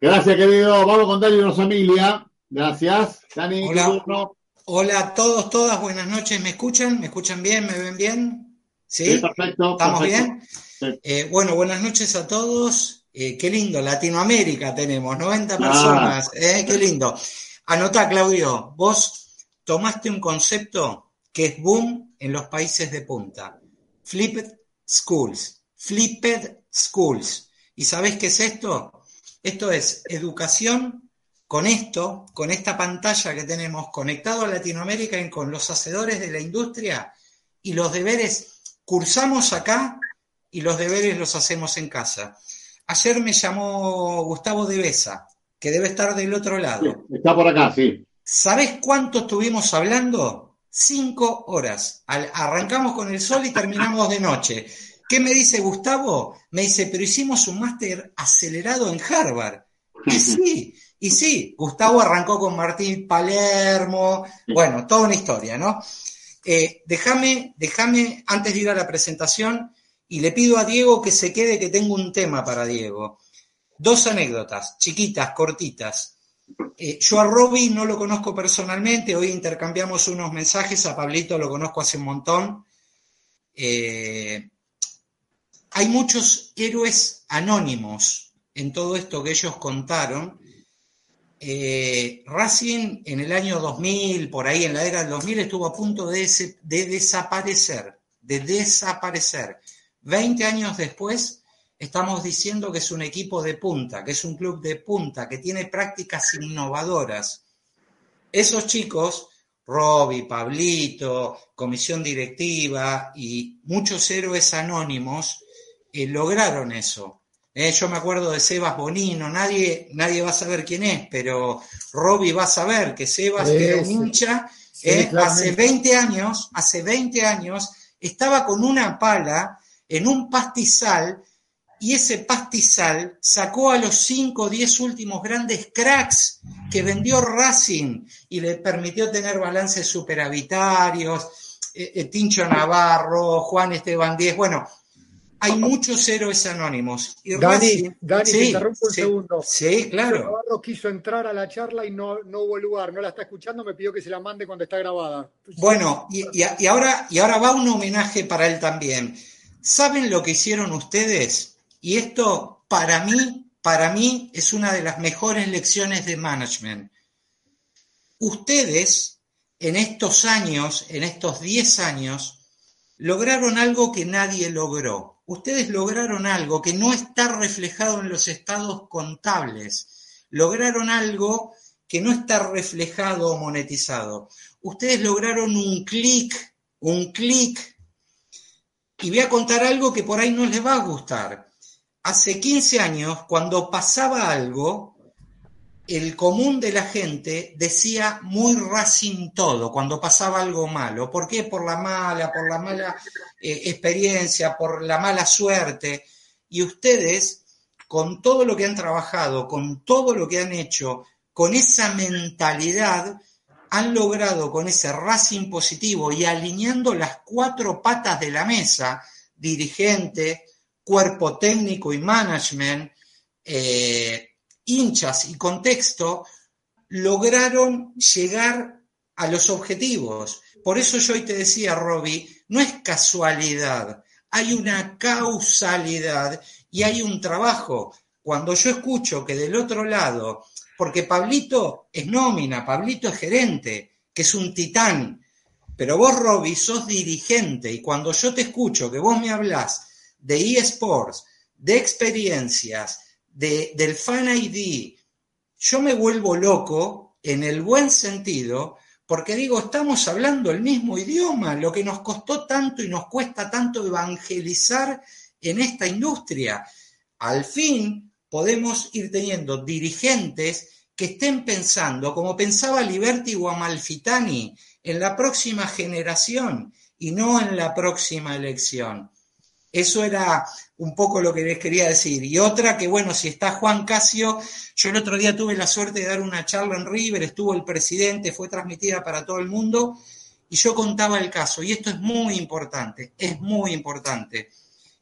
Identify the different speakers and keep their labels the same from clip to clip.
Speaker 1: Gracias, querido. Vamos con Dani Rosamilia. Gracias. Dani,
Speaker 2: Hola. Hola a todos, todas, buenas noches. ¿Me escuchan? ¿Me escuchan bien? ¿Me ven bien? Sí,
Speaker 1: Sí, perfecto.
Speaker 2: ¿Estamos
Speaker 1: perfecto.
Speaker 2: bien?
Speaker 1: Sí.
Speaker 2: Eh, bueno, buenas noches a todos. Eh, qué lindo, Latinoamérica tenemos, 90
Speaker 1: Ah.
Speaker 2: personas. eh, qué lindo. Anota, Claudio, vos tomaste un concepto que es boom en los países de punta. Flipped schools. Flipped schools. ¿Y sabés qué es esto? Esto es educación con esto, con esta pantalla que tenemos conectado a Latinoamérica y con los hacedores de la industria y los deberes cursamos acá y los deberes los hacemos en casa. Ayer me llamó Gustavo de Besa, que debe estar del otro lado.
Speaker 1: Está por acá, sí.
Speaker 2: ¿Sabés cuánto estuvimos hablando? Cinco horas. Al- arrancamos con el sol y terminamos de noche. ¿Qué me dice Gustavo? Me dice, pero hicimos un máster acelerado en Harvard. Y sí, y sí, Gustavo arrancó con Martín Palermo, bueno, toda una historia, ¿no? Eh, déjame, déjame, antes de ir a la presentación, y le pido a Diego que se quede, que tengo un tema para Diego. Dos anécdotas, chiquitas, cortitas. Eh, yo a Robbie no lo conozco personalmente, hoy intercambiamos unos mensajes, a Pablito lo conozco hace un montón. Eh, hay muchos héroes anónimos en todo esto que ellos contaron. Eh, Racing en el año 2000, por ahí en la era del 2000, estuvo a punto de, de desaparecer, de desaparecer. Veinte años después, estamos diciendo que es un equipo de punta, que es un club de punta, que tiene prácticas innovadoras. Esos chicos, Robbie, Pablito, comisión directiva y muchos héroes anónimos, eh, lograron eso. Eh, yo me acuerdo de Sebas Bonino, nadie, nadie va a saber quién es, pero Robbie va a saber que Sebas, que era un hincha,
Speaker 3: sí,
Speaker 2: eh, hace 20 años, hace 20 años, estaba con una pala en un pastizal y ese pastizal sacó a los 5 o 10 últimos grandes cracks que vendió Racing y le permitió tener balances superavitarios, eh, Tincho Navarro, Juan Esteban Díez, bueno, hay muchos héroes anónimos. Y
Speaker 3: Dani, Dani, te interrumpo un
Speaker 2: sí,
Speaker 3: segundo.
Speaker 2: Sí, claro.
Speaker 3: Navarro quiso entrar a la charla y no, no hubo lugar, no la está escuchando, me pidió que se la mande cuando está grabada.
Speaker 2: Bueno, y, y- y ahora, y ahora va un homenaje para él también. ¿Saben lo que hicieron ustedes? Y esto, para mí, para mí, es una de las mejores lecciones de management. Ustedes, en estos años, en estos 10 años, lograron algo que nadie logró. Ustedes lograron algo que no está reflejado en los estados contables. Lograron algo que no está reflejado o monetizado. Ustedes lograron un clic, un clic. Y voy a contar algo que por ahí no les va a gustar. Hace 15 años, cuando pasaba algo, el común de la gente decía muy Racing todo cuando pasaba algo malo. ¿Por qué? Por la mala, por la mala eh, experiencia, por la mala suerte. Y ustedes, con todo lo que han trabajado, con todo lo que han hecho, con esa mentalidad, han logrado con ese Racing positivo y alineando las cuatro patas de la mesa, dirigente, cuerpo técnico y management, eh, hinchas y contexto, lograron llegar a los objetivos. Por eso yo hoy te decía, Robbie, no es casualidad, hay una causalidad y hay un trabajo. Cuando yo escucho que del otro lado, porque Pablito es nómina, Pablito es gerente, que es un titán, pero vos, Robbie, sos dirigente y cuando yo te escucho que vos me hablás de eSports, de experiencias, de, del Fan ID, yo me vuelvo loco en el buen sentido porque digo, estamos hablando el mismo idioma, lo que nos costó tanto y nos cuesta tanto evangelizar en esta industria. Al fin podemos ir teniendo dirigentes que estén pensando, como pensaba Liberty o Amalfitani, en la próxima generación y no en la próxima elección. Eso era un poco lo que les quería decir. Y otra que, bueno, si está Juan Casio, yo el otro día tuve la suerte de dar una charla en River, estuvo el presidente, fue transmitida para todo el mundo, y yo contaba el caso. Y esto es muy importante, es muy importante.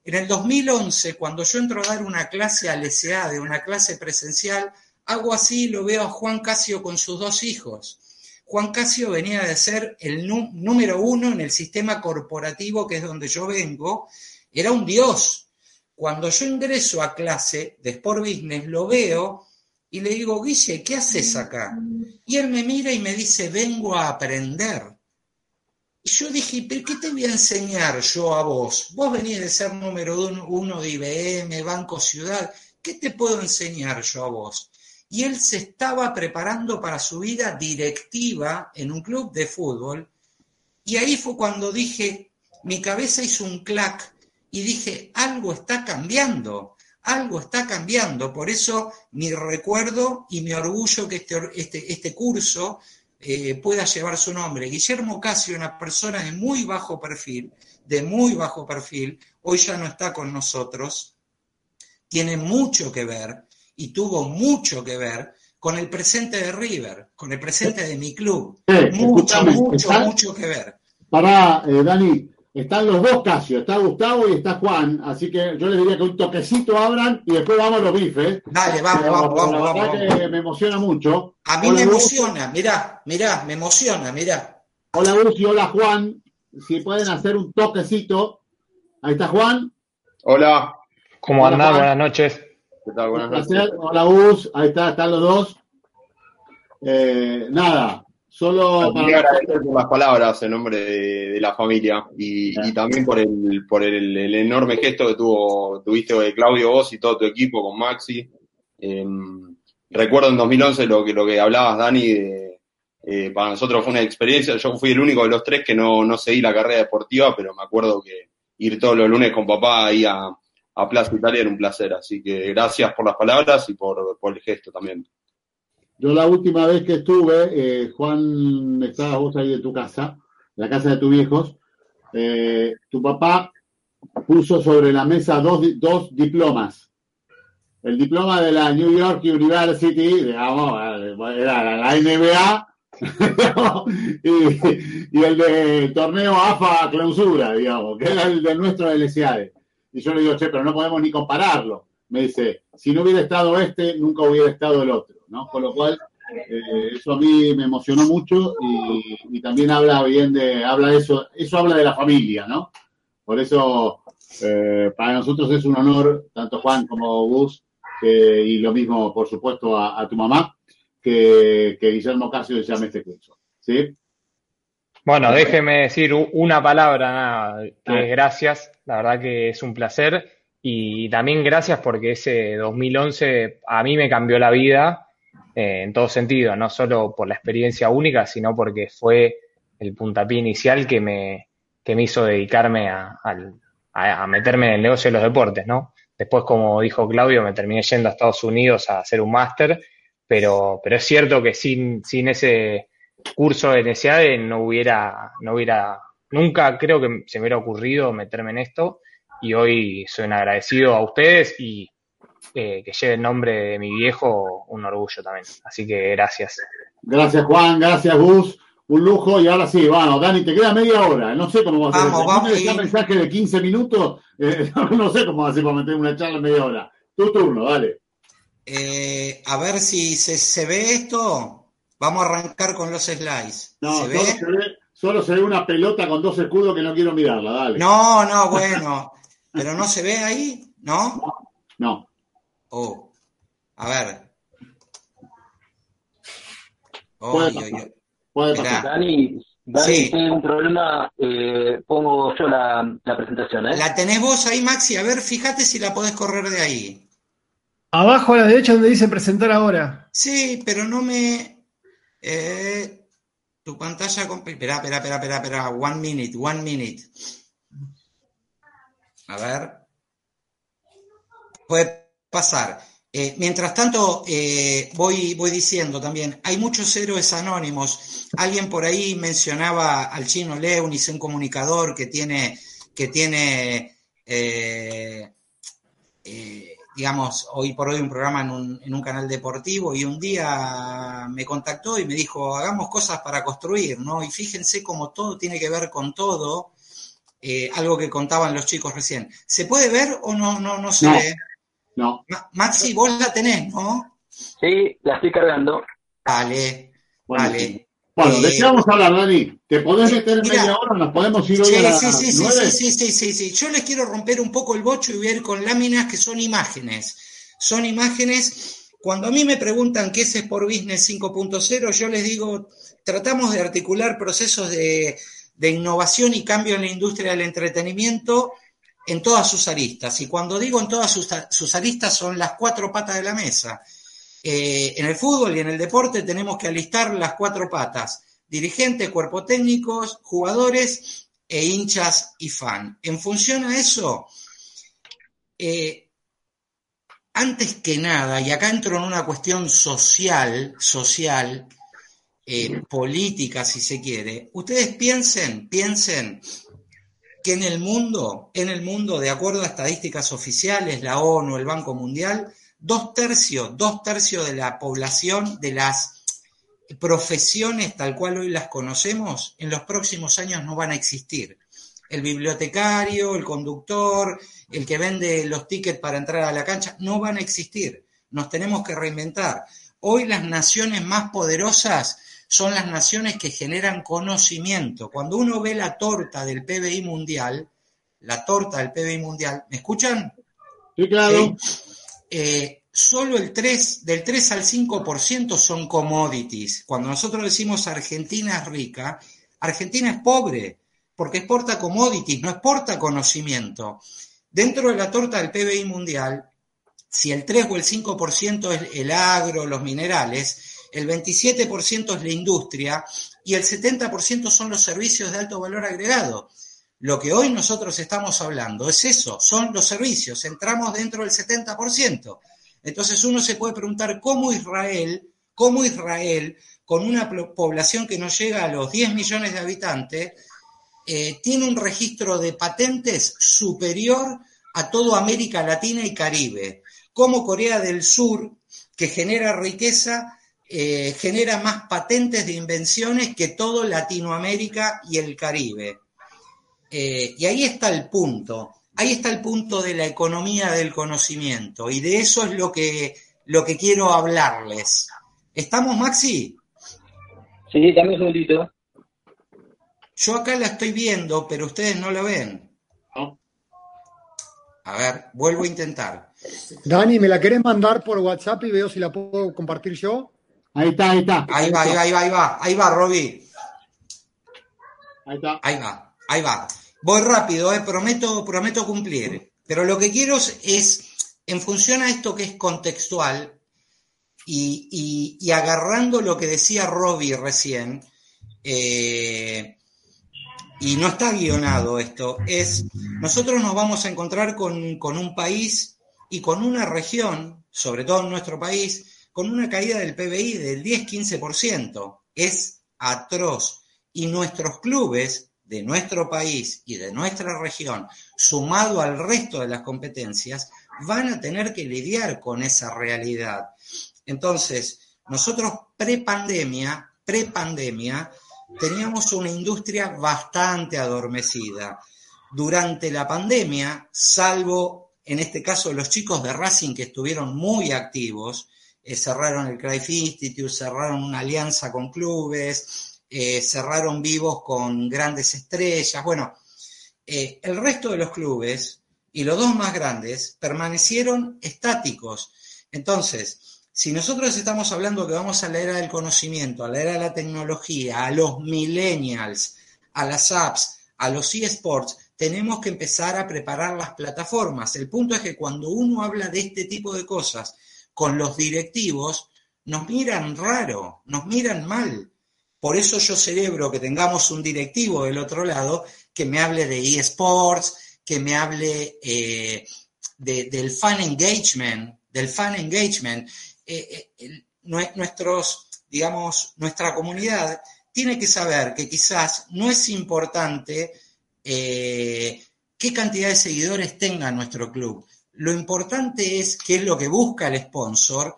Speaker 2: En el 2011, cuando yo entro a dar una clase al SA, de una clase presencial, hago así, lo veo a Juan Casio con sus dos hijos. Juan Casio venía de ser el número uno en el sistema corporativo, que es donde yo vengo, era un dios. Cuando yo ingreso a clase de Sport Business, lo veo y le digo, Guille, ¿qué haces acá? Y él me mira y me dice, vengo a aprender. Y yo dije, ¿pero qué te voy a enseñar yo a vos? Vos venís de ser número uno de IBM, Banco Ciudad, ¿qué te puedo enseñar yo a vos? Y él se estaba preparando para su vida directiva en un club de fútbol. Y ahí fue cuando dije, mi cabeza hizo un clac y dije, algo está cambiando, algo está cambiando. Por eso mi recuerdo y mi orgullo que este, este, este curso eh, pueda llevar su nombre. Guillermo Casio, una persona de muy bajo perfil, de muy bajo perfil, hoy ya no está con nosotros, tiene mucho que ver y tuvo mucho que ver con el presente de River, con el presente de mi club. mucho, mucho, mucho que ver.
Speaker 1: Para, eh, Dani, están los dos Casio, está Gustavo y está Juan, así que yo les diría que un toquecito abran y después vamos a los bifes.
Speaker 2: Dale, vamos, vamos, vamos.
Speaker 1: La verdad que me emociona mucho.
Speaker 2: A mí me emociona, mirá, mirá, me emociona, mirá.
Speaker 1: Hola Gus y hola Juan, si pueden hacer un toquecito. Ahí está Juan.
Speaker 4: Hola.
Speaker 5: ¿Cómo andás? Buenas noches.
Speaker 1: ¿Qué tal? Buenas noches. Hola Gus, ahí está, están los dos. Eh, nada, Solo
Speaker 4: para agradecer por las palabras en nombre de, la familia y, también por el por el, enorme gesto que tuvo tuviste de Claudio vos y todo tu equipo con Maxi. Em, recuerdo en 2011 lo que lo que hablabas Dani eh, para nosotros fue una experiencia. Yo fui el único de los tres que no, no seguí la carrera deportiva, pero me acuerdo que ir todos los lunes con papá ahí a, a Plaza Italia era un placer. Así que gracias por las palabras y por, por el gesto también.
Speaker 1: Yo la última vez que estuve, eh, Juan, estabas vos ahí de tu casa, la casa de tus viejos, eh, tu papá puso sobre la mesa dos, dos diplomas. El diploma de la New York University, digamos, era la NBA, y, el de torneo AFA clausura, digamos, que era el de nuestro LSAD. Y yo le digo, che, pero no podemos ni compararlo. Me dice, si no hubiera estado este, nunca hubiera estado el otro. Con lo cual, eh, eso a mí me emocionó mucho y, también habla bien de, habla eso, eso habla de la familia, ¿no? Por eso, eh, para nosotros es un honor, tanto Juan como Gus, y lo mismo, por supuesto, a, tu mamá, que, Guillermo Casio se llame este curso, ¿sí?
Speaker 5: Bueno, déjeme decir una palabra, nada, que es gracias, la verdad que es un placer y también gracias porque ese 2011 a mí me cambió la vida eh, en todo sentido, no solo por la experiencia única, sino porque fue el puntapié inicial que me, que me hizo dedicarme a, meterme en el negocio de los deportes, ¿no? Después, como dijo Claudio, me terminé yendo a Estados Unidos a hacer un máster, pero, pero es cierto que sin, sin ese curso de NSA no hubiera, no hubiera, nunca creo que se me hubiera ocurrido meterme en esto y hoy soy agradecido a ustedes y, que lleve el nombre de mi viejo, un orgullo también. Así que gracias.
Speaker 1: Gracias, Juan. Gracias, Gus. Un lujo. Y ahora sí, bueno, Dani, te queda media hora. No sé cómo vas a hacer. Vamos, vamos. mensaje de 15 minutos. Eh, no sé cómo vas a hacer para meter una charla en media hora. Tu turno, dale.
Speaker 2: Eh, a ver si se, ve esto. Vamos a arrancar con los slides.
Speaker 1: No, ¿Se ve? Se ve, solo se ve una pelota con dos escudos que no quiero mirarla, dale.
Speaker 2: No, no, bueno. Pero no se ve ahí, ¿no?
Speaker 1: No.
Speaker 2: Oh, a ver. Oh,
Speaker 6: puede pasar. Dani, Dani, sí. un problema, eh, pongo yo la, la, presentación. ¿eh?
Speaker 2: La tenés vos ahí, Maxi. A ver, fíjate si la podés correr de ahí.
Speaker 7: Abajo a la derecha donde dice presentar ahora.
Speaker 2: Sí, pero no me... Eh, Tu pantalla Espera, espera, espera, espera, espera. One minute, one minute. A ver. Puede pasar. Eh, mientras tanto, eh, voy, voy diciendo también, hay muchos héroes anónimos. Alguien por ahí mencionaba al chino Leunis, un comunicador que tiene, que tiene eh, digamos, hoy por hoy un programa en un, en un, canal deportivo y un día me contactó y me dijo, hagamos cosas para construir, ¿no? Y fíjense cómo todo tiene que ver con todo, algo que contaban los chicos recién. ¿Se puede ver o no, no, no se ve?
Speaker 1: No.
Speaker 2: Maxi, vos la tenés, ¿no?
Speaker 6: Sí, la estoy cargando.
Speaker 2: Vale, vale.
Speaker 1: Bueno, ¿de qué vamos a hablar, Dani? ¿Te podés meter en media hora? ¿Nos podemos ir hoy
Speaker 2: sí,
Speaker 1: a
Speaker 2: sí, sí, sí, sí, sí, sí, sí. Yo les quiero romper un poco el bocho y voy a ir con láminas que son imágenes. Son imágenes. Cuando a mí me preguntan qué es Sport Business 5.0, yo les digo, tratamos de articular procesos de, de innovación y cambio en la industria del entretenimiento en todas sus aristas. Y cuando digo en todas sus, aristas son las cuatro patas de la mesa. Eh, en el fútbol y en el deporte tenemos que alistar las cuatro patas. Dirigentes, cuerpo técnicos, jugadores e hinchas y fan. En función a eso, eh, antes que nada, y acá entro en una cuestión social, social, eh, política si se quiere, ustedes piensen, piensen que en el mundo, en el mundo, de acuerdo a estadísticas oficiales, la ONU, el Banco Mundial, dos tercios, dos tercios de la población de las profesiones tal cual hoy las conocemos, en los próximos años no van a existir. El bibliotecario, el conductor, el que vende los tickets para entrar a la cancha, no van a existir. Nos tenemos que reinventar. Hoy las naciones más poderosas son las naciones que generan conocimiento. Cuando uno ve la torta del PBI mundial, la torta del PBI mundial, ¿me escuchan?
Speaker 1: Sí, claro.
Speaker 2: Eh, solo el 3, del 3 al 5% son commodities. Cuando nosotros decimos Argentina es rica, Argentina es pobre, porque exporta commodities, no exporta conocimiento. Dentro de la torta del PBI mundial, si el 3 o el 5% es el agro, los minerales, el 27% es la industria y el 70% son los servicios de alto valor agregado. Lo que hoy nosotros estamos hablando es eso, son los servicios, entramos dentro del 70%. Entonces uno se puede preguntar cómo Israel, cómo Israel, con una población que no llega a los 10 millones de habitantes, eh, tiene un registro de patentes superior a toda América Latina y Caribe, como Corea del Sur, que genera riqueza eh, genera más patentes de invenciones que todo Latinoamérica y el Caribe. Eh, y ahí está el punto, ahí está el punto de la economía del conocimiento y de eso es lo que, lo que quiero hablarles. ¿Estamos, Maxi?
Speaker 6: Sí, dame un segundito.
Speaker 2: Yo acá la estoy viendo, pero ustedes no la ven. A ver, vuelvo a intentar.
Speaker 3: Dani, ¿me la querés mandar por WhatsApp y veo si la puedo compartir yo?
Speaker 1: Ahí está, ahí está.
Speaker 2: Ahí va, ahí va, ahí va, ahí va, ahí va, Roby.
Speaker 1: Ahí está.
Speaker 2: Ahí va, ahí va. Voy rápido, eh, prometo, prometo cumplir. Pero lo que quiero es, en función a esto que es contextual, y, agarrando lo que decía Robbie recién, eh, y no está guionado esto, es, nosotros nos vamos a encontrar con, con un país y con una región, sobre todo en nuestro país, con una caída del PBI del 10-15%. Es atroz. Y nuestros clubes de nuestro país y de nuestra región, sumado al resto de las competencias, van a tener que lidiar con esa realidad. Entonces, nosotros pre-pandemia, pre-pandemia, teníamos una industria bastante adormecida. Durante la pandemia, salvo en este caso los chicos de Racing que estuvieron muy activos, eh, cerraron el Cruyff Institute, cerraron una alianza con clubes, eh, cerraron vivos con grandes estrellas. Bueno, eh, el resto de los clubes y los dos más grandes permanecieron estáticos. Entonces, si nosotros estamos hablando que vamos a la era del conocimiento, a la era de la tecnología, a los millennials, a las apps, a los eSports, tenemos que empezar a preparar las plataformas. El punto es que cuando uno habla de este tipo de cosas con los directivos, nos miran raro, nos miran mal. Por eso yo celebro que tengamos un directivo del otro lado que me hable de eSports, que me hable eh, del fan engagement, del fan engagement. Eh, eh, nuestros, digamos, nuestra comunidad tiene que saber que quizás no es importante qué cantidad de seguidores tenga nuestro club. Lo importante es, qué es lo que busca el sponsor,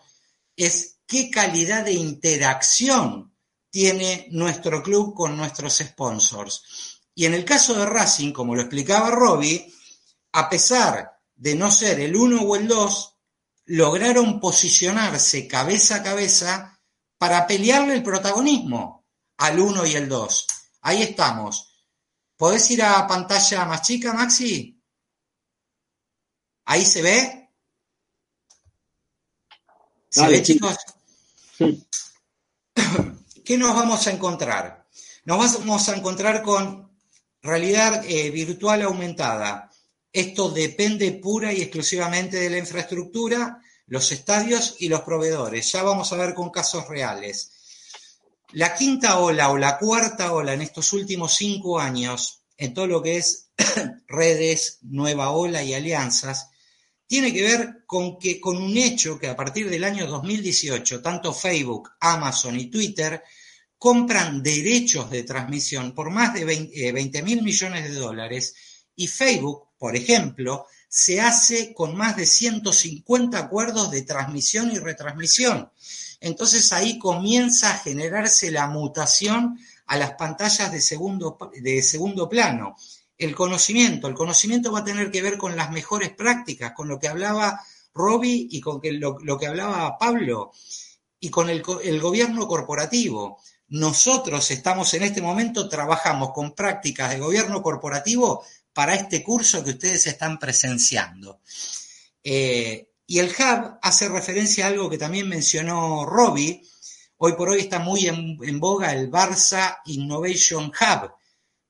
Speaker 2: es qué calidad de interacción tiene nuestro club con nuestros sponsors. Y en el caso de Racing, como lo explicaba Robbie, a pesar de no ser el 1 o el 2, lograron posicionarse cabeza a cabeza para pelearle el protagonismo al 1 y el 2. Ahí estamos. ¿Podés ir a pantalla más chica, Maxi? ¿Ahí se ve? ¿Se ve, chicos? Sí. ¿Qué nos vamos a encontrar? Nos vamos a encontrar con realidad eh, virtual aumentada. Esto depende pura y exclusivamente de la infraestructura, los estadios y los proveedores. Ya vamos a ver con casos reales. La quinta ola o la cuarta ola en estos últimos cinco años, en todo lo que es redes, nueva ola y alianzas, tiene que ver con que con un hecho que a partir del año 2018, tanto Facebook, Amazon y Twitter compran derechos de transmisión por más de 20 eh, mil millones de dólares y Facebook, por ejemplo, se hace con más de 150 acuerdos de transmisión y retransmisión. Entonces ahí comienza a generarse la mutación a las pantallas de segundo, de segundo plano. El conocimiento, el conocimiento va a tener que ver con las mejores prácticas, con lo que hablaba Robbie y con lo, que hablaba Pablo, y con el, gobierno corporativo. Nosotros estamos en este momento, trabajamos con prácticas de gobierno corporativo para este curso que ustedes están presenciando. Eh, y el hub hace referencia a algo que también mencionó Robbie. Hoy por hoy está muy en, boga el Barça Innovation Hub,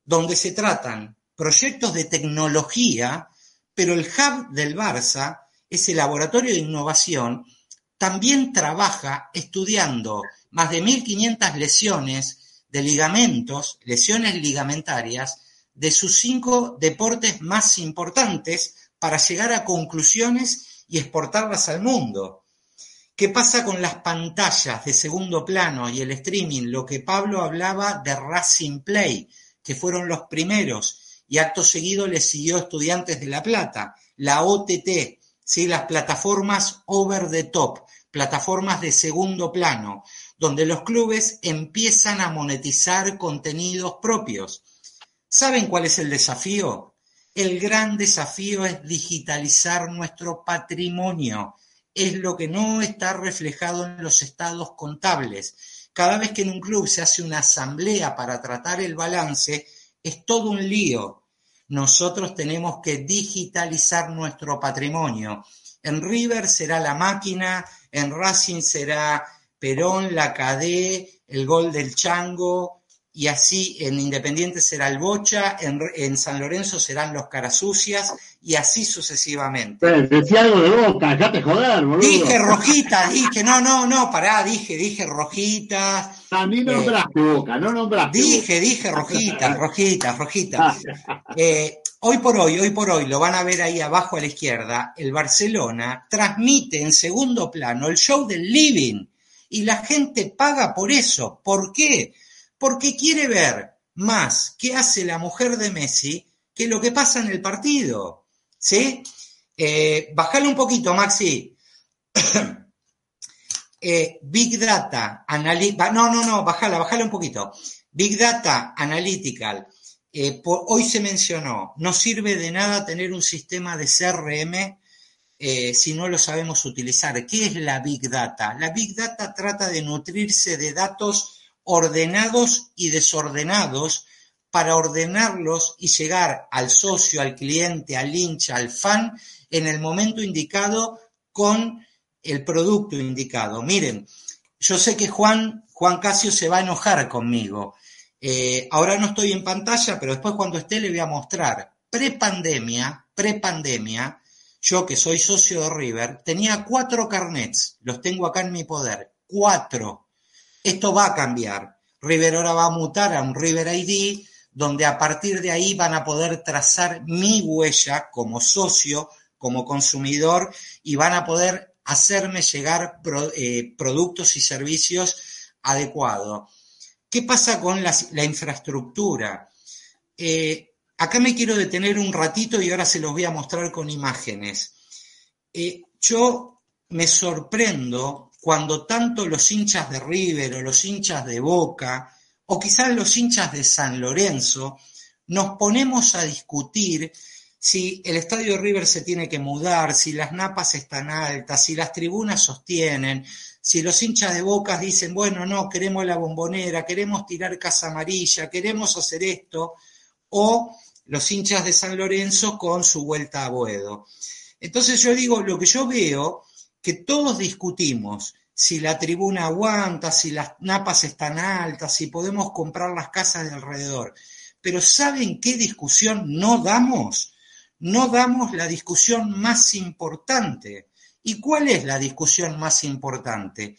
Speaker 2: donde se tratan proyectos de tecnología, pero el hub del Barça, ese laboratorio de innovación, también trabaja estudiando más de 1.500 lesiones de ligamentos, lesiones ligamentarias, de sus cinco deportes más importantes para llegar a conclusiones y exportarlas al mundo. ¿Qué pasa con las pantallas de segundo plano y el streaming? Lo que Pablo hablaba de Racing Play, que fueron los primeros, y acto seguido le siguió Estudiantes de La Plata, la OTT, ¿sí? las plataformas over the top, plataformas de segundo plano, donde los clubes empiezan a monetizar contenidos propios. ¿Saben cuál es el desafío? El gran desafío es digitalizar nuestro patrimonio. Es lo que no está reflejado en los estados contables. Cada vez que en un club se hace una asamblea para tratar el balance, es todo un lío. Nosotros tenemos que digitalizar nuestro patrimonio. En River será la máquina, en Racing será Perón, la Cadé, el gol del Chango, y así en Independiente será el Bocha, en, San Lorenzo serán los Carasucias y así sucesivamente.
Speaker 1: decía algo de Boca, te joder, boludo.
Speaker 2: Dije Rojita, dije, no, no, no, pará, dije, dije Rojita.
Speaker 1: A mí nombraste Boca, no nombraste.
Speaker 2: Dije, dije Rojita, Rojita, Rojita. Eh, hoy por hoy, hoy por hoy, lo van a ver ahí abajo a la izquierda, el Barcelona transmite en segundo plano el show del living y la gente paga por eso. ¿Por qué? Porque quiere ver más qué hace la mujer de Messi que lo que pasa en el partido. ¿Sí? Eh, un poquito, Maxi. Eh, Big Data, no, no, no, bájala, bájala un poquito. Big Data Analytical. Eh, hoy se mencionó, no sirve de nada tener un sistema de CRM si no lo sabemos utilizar. ¿Qué es la Big Data? La Big Data trata de nutrirse de datos ordenados y desordenados para ordenarlos y llegar al socio, al cliente, al hincha, al fan en el momento indicado con el producto indicado. Miren, yo sé que Juan, Juan Casio se va a enojar conmigo. Eh, ahora no estoy en pantalla, pero después cuando esté le voy a mostrar. Prepandemia, prepandemia, yo que soy socio de River, tenía cuatro carnets, los tengo acá en mi poder, cuatro esto va a cambiar. River ahora va a mutar a un River ID, donde a partir de ahí van a poder trazar mi huella como socio, como consumidor, y van a poder hacerme llegar eh, productos y servicios adecuados. ¿Qué pasa con la, infraestructura? Eh, acá me quiero detener un ratito y ahora se los voy a mostrar con imágenes. Eh, yo me sorprendo cuando tanto los hinchas de River o los hinchas de Boca o quizás los hinchas de San Lorenzo nos ponemos a discutir si el estadio River se tiene que mudar, si las napas están altas, si las tribunas sostienen, si los hinchas de Bocas dicen, bueno, no, queremos la bombonera, queremos tirar casa amarilla, queremos hacer esto, o los hinchas de San Lorenzo con su vuelta a Boedo. Entonces yo digo, lo que yo veo, que todos discutimos si la tribuna aguanta, si las napas están altas, si podemos comprar las casas de alrededor. Pero ¿saben qué discusión no damos? No damos la discusión más importante. ¿Y cuál es la discusión más importante?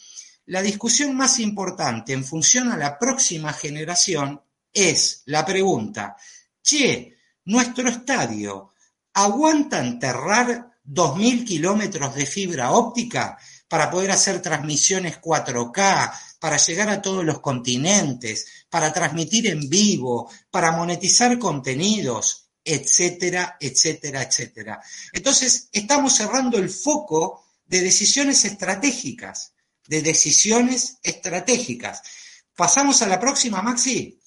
Speaker 2: La discusión más importante en función a la próxima generación es la pregunta, che, nuestro estadio, ¿aguanta enterrar 2.000 kilómetros de fibra óptica para poder hacer transmisiones 4K, para llegar a todos los continentes, para transmitir en vivo, para monetizar contenidos, etcétera, etcétera, etcétera. Entonces, estamos cerrando el foco de decisiones estratégicas, de decisiones estratégicas. Pasamos a la próxima, Maxi.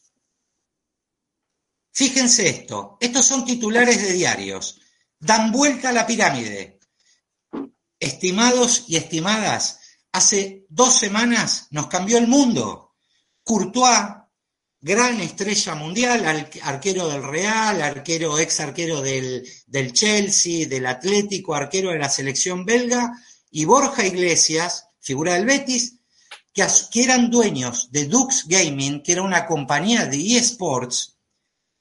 Speaker 2: Fíjense esto, estos son titulares de diarios. Dan vuelta a la pirámide. Estimados y estimadas, hace dos semanas nos cambió el mundo. Courtois, gran estrella mundial, arquero del Real, arquero, ex arquero del, del Chelsea, del Atlético, arquero de la selección belga, y Borja Iglesias, figura del Betis, que, eran dueños de Dux Gaming, que era una compañía de eSports,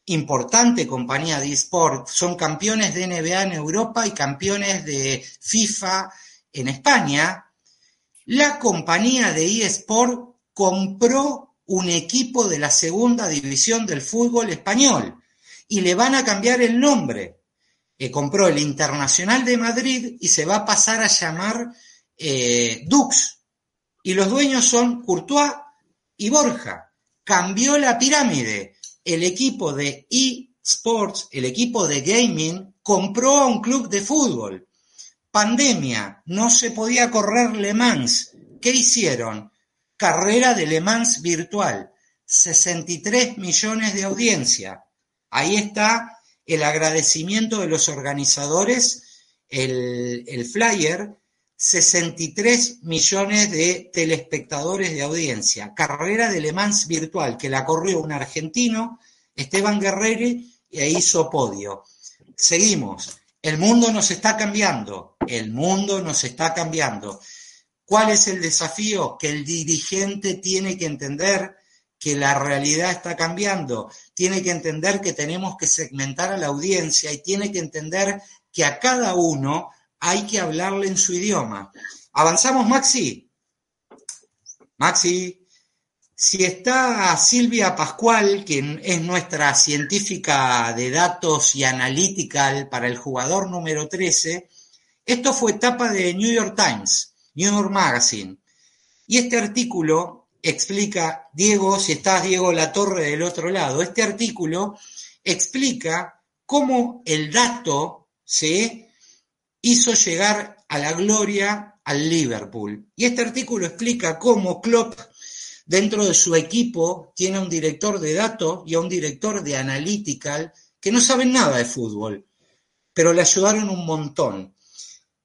Speaker 2: importante compañía de eSport, son campeones de NBA en Europa y campeones de FIFA en España, la compañía de eSport compró un equipo de la segunda división del fútbol español y le van a cambiar el nombre. Eh, compró el Internacional de Madrid y se va a pasar a llamar eh, Dux. Y los dueños son Courtois y Borja. Cambió la pirámide el equipo de eSports, el equipo de gaming, compró a un club de fútbol. Pandemia, no se podía correr Le Mans. ¿Qué hicieron? Carrera de Le Mans virtual. 63 millones de audiencia. Ahí está el agradecimiento de los organizadores, el, el flyer, 63 millones de telespectadores de audiencia. Carrera de Le Mans virtual, que la corrió un argentino, Esteban Guerreri, e hizo podio. Seguimos. El mundo nos está cambiando. El mundo nos está cambiando. ¿Cuál es el desafío? Que el dirigente tiene que entender que la realidad está cambiando, tiene que entender que tenemos que segmentar a la audiencia y tiene que entender que a cada uno hay que hablarle en su idioma. ¿Avanzamos, Maxi? Maxi, si está Silvia Pascual, quien es nuestra científica de datos y analítica para el jugador número 13, esto fue etapa de New York Times, New York Magazine. Y este artículo explica, Diego, si estás Diego La Torre del otro lado, este artículo explica cómo el dato se hizo llegar a la gloria al Liverpool. Y este artículo explica cómo Klopp, dentro de su equipo, tiene un director de datos y a un director de analytical que no saben nada de fútbol, pero le ayudaron un montón.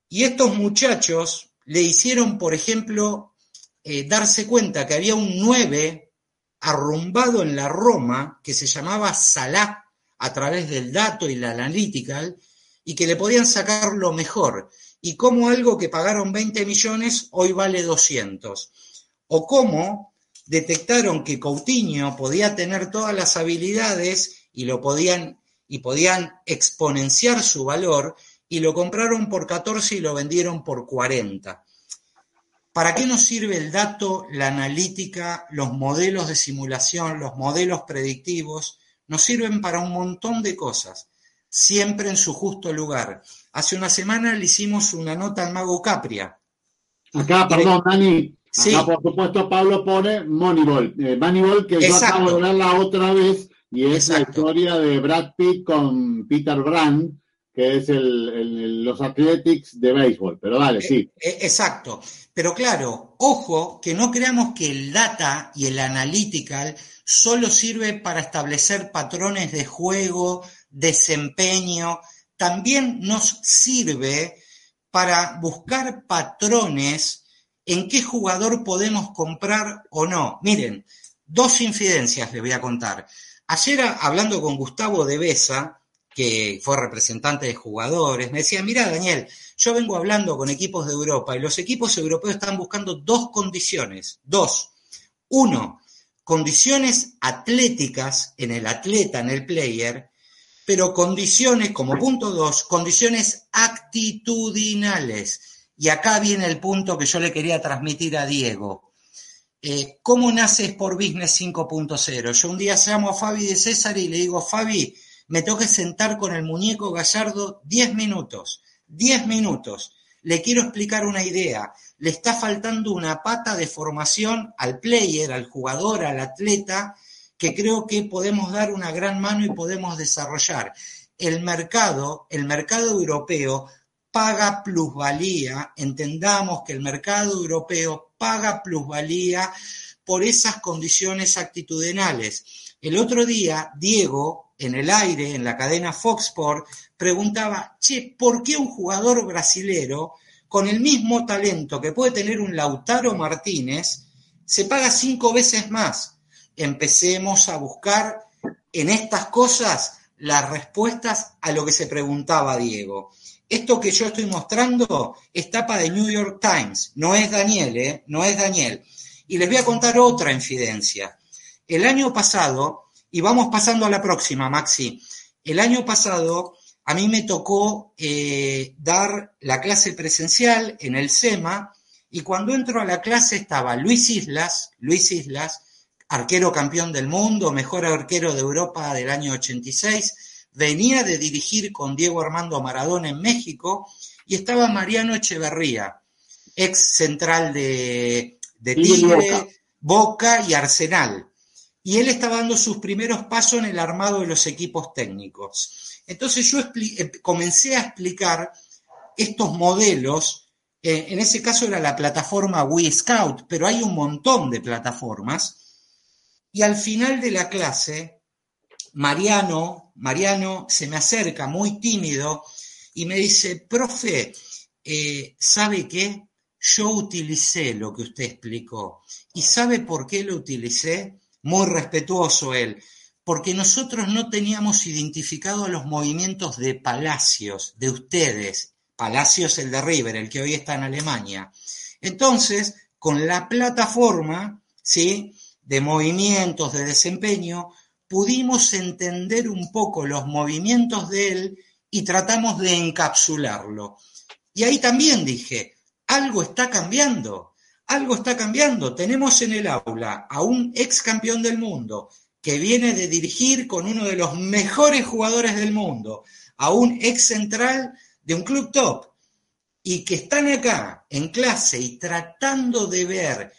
Speaker 2: Y estos muchachos le hicieron, por ejemplo, eh, darse cuenta que había un 9 arrumbado en la Roma que se llamaba Salah a través del dato y la analytical, y que le podían sacar lo mejor, y cómo algo que pagaron 20 millones hoy vale 200, o cómo detectaron que Coutinho podía tener todas las habilidades y lo podían y podían exponenciar su valor y lo compraron por 14 y lo vendieron por 40. ¿Para qué nos sirve el dato, la analítica, los modelos de simulación, los modelos predictivos? Nos sirven para un montón de cosas, siempre en su justo lugar. Hace una semana le hicimos una nota al mago Capria.
Speaker 1: Acá, perdón, Dani. Sí. por supuesto, Pablo pone Moneyball. Eh, Moneyball, que yo acabo de verla otra vez, y es la historia de Brad Pitt con Peter Brand, que es el, los Athletics de béisbol. Pero dale, sí.
Speaker 2: Eh, eh, exacto. Pero claro, ojo, que no creamos que el data y el analytical solo sirve para establecer patrones de juego, desempeño, también nos sirve para buscar patrones en qué jugador podemos comprar o no. Miren, dos infidencias les voy a contar. Ayer hablando con Gustavo de Besa, que fue representante de jugadores, me decía, mira Daniel, yo vengo hablando con equipos de Europa y los equipos europeos están buscando dos condiciones. Dos. Uno, condiciones atléticas en el atleta, en el player, pero condiciones, como punto dos, condiciones actitudinales. Y acá viene el punto que yo le quería transmitir a Diego. Eh, ¿Cómo nace Sport Business 5.0? Yo un día llamo a Fabi de César y le digo, Fabi, me que sentar con el muñeco Gallardo 10 minutos, 10 minutos. Le quiero explicar una idea. Le está faltando una pata de formación al player, al jugador, al atleta, que creo que podemos dar una gran mano y podemos desarrollar. El mercado, el mercado europeo paga plusvalía, entendamos que el mercado europeo paga plusvalía por esas condiciones actitudinales. El otro día, Diego, en el aire, en la cadena Fox Sport, preguntaba, che, ¿por qué un jugador brasilero con el mismo talento que puede tener un Lautaro Martínez se paga cinco veces más? Empecemos a buscar en estas cosas las respuestas a lo que se preguntaba Diego. Esto que yo estoy mostrando es tapa de New York Times, no es Daniel, ¿eh? No es Daniel. Y les voy a contar otra infidencia. El año pasado, y vamos pasando a la próxima, Maxi, el año pasado a mí me tocó eh, dar la clase presencial en el SEMA y cuando entro a la clase estaba Luis Islas, Luis Islas, arquero campeón del mundo, mejor arquero de Europa del año 86, venía de dirigir con Diego Armando Maradona en México y estaba Mariano Echeverría, ex central de, Tigre, Boca. y Arsenal. Y él estaba dando sus primeros pasos en el armado de los equipos técnicos. Entonces yo eh, comencé a explicar estos modelos, eh, en ese caso era la plataforma Wii Scout, pero hay un montón de plataformas, y al final de la clase, Mariano, Mariano se me acerca muy tímido y me dice, profe, eh, ¿sabe qué? Yo utilicé lo que usted explicó. ¿Y sabe por qué lo utilicé? Muy respetuoso él. Porque nosotros no teníamos identificado los movimientos de Palacios, de ustedes. Palacios el de River, el que hoy está en Alemania. Entonces, con la plataforma, ¿sí? De movimientos, de desempeño, pudimos entender un poco los movimientos de él y tratamos de encapsularlo. Y ahí también dije, algo está cambiando, algo está cambiando. Tenemos en el aula a un ex campeón del mundo que viene de dirigir con uno de los mejores jugadores del mundo, a un ex central de un club top, y que están acá en clase y tratando de ver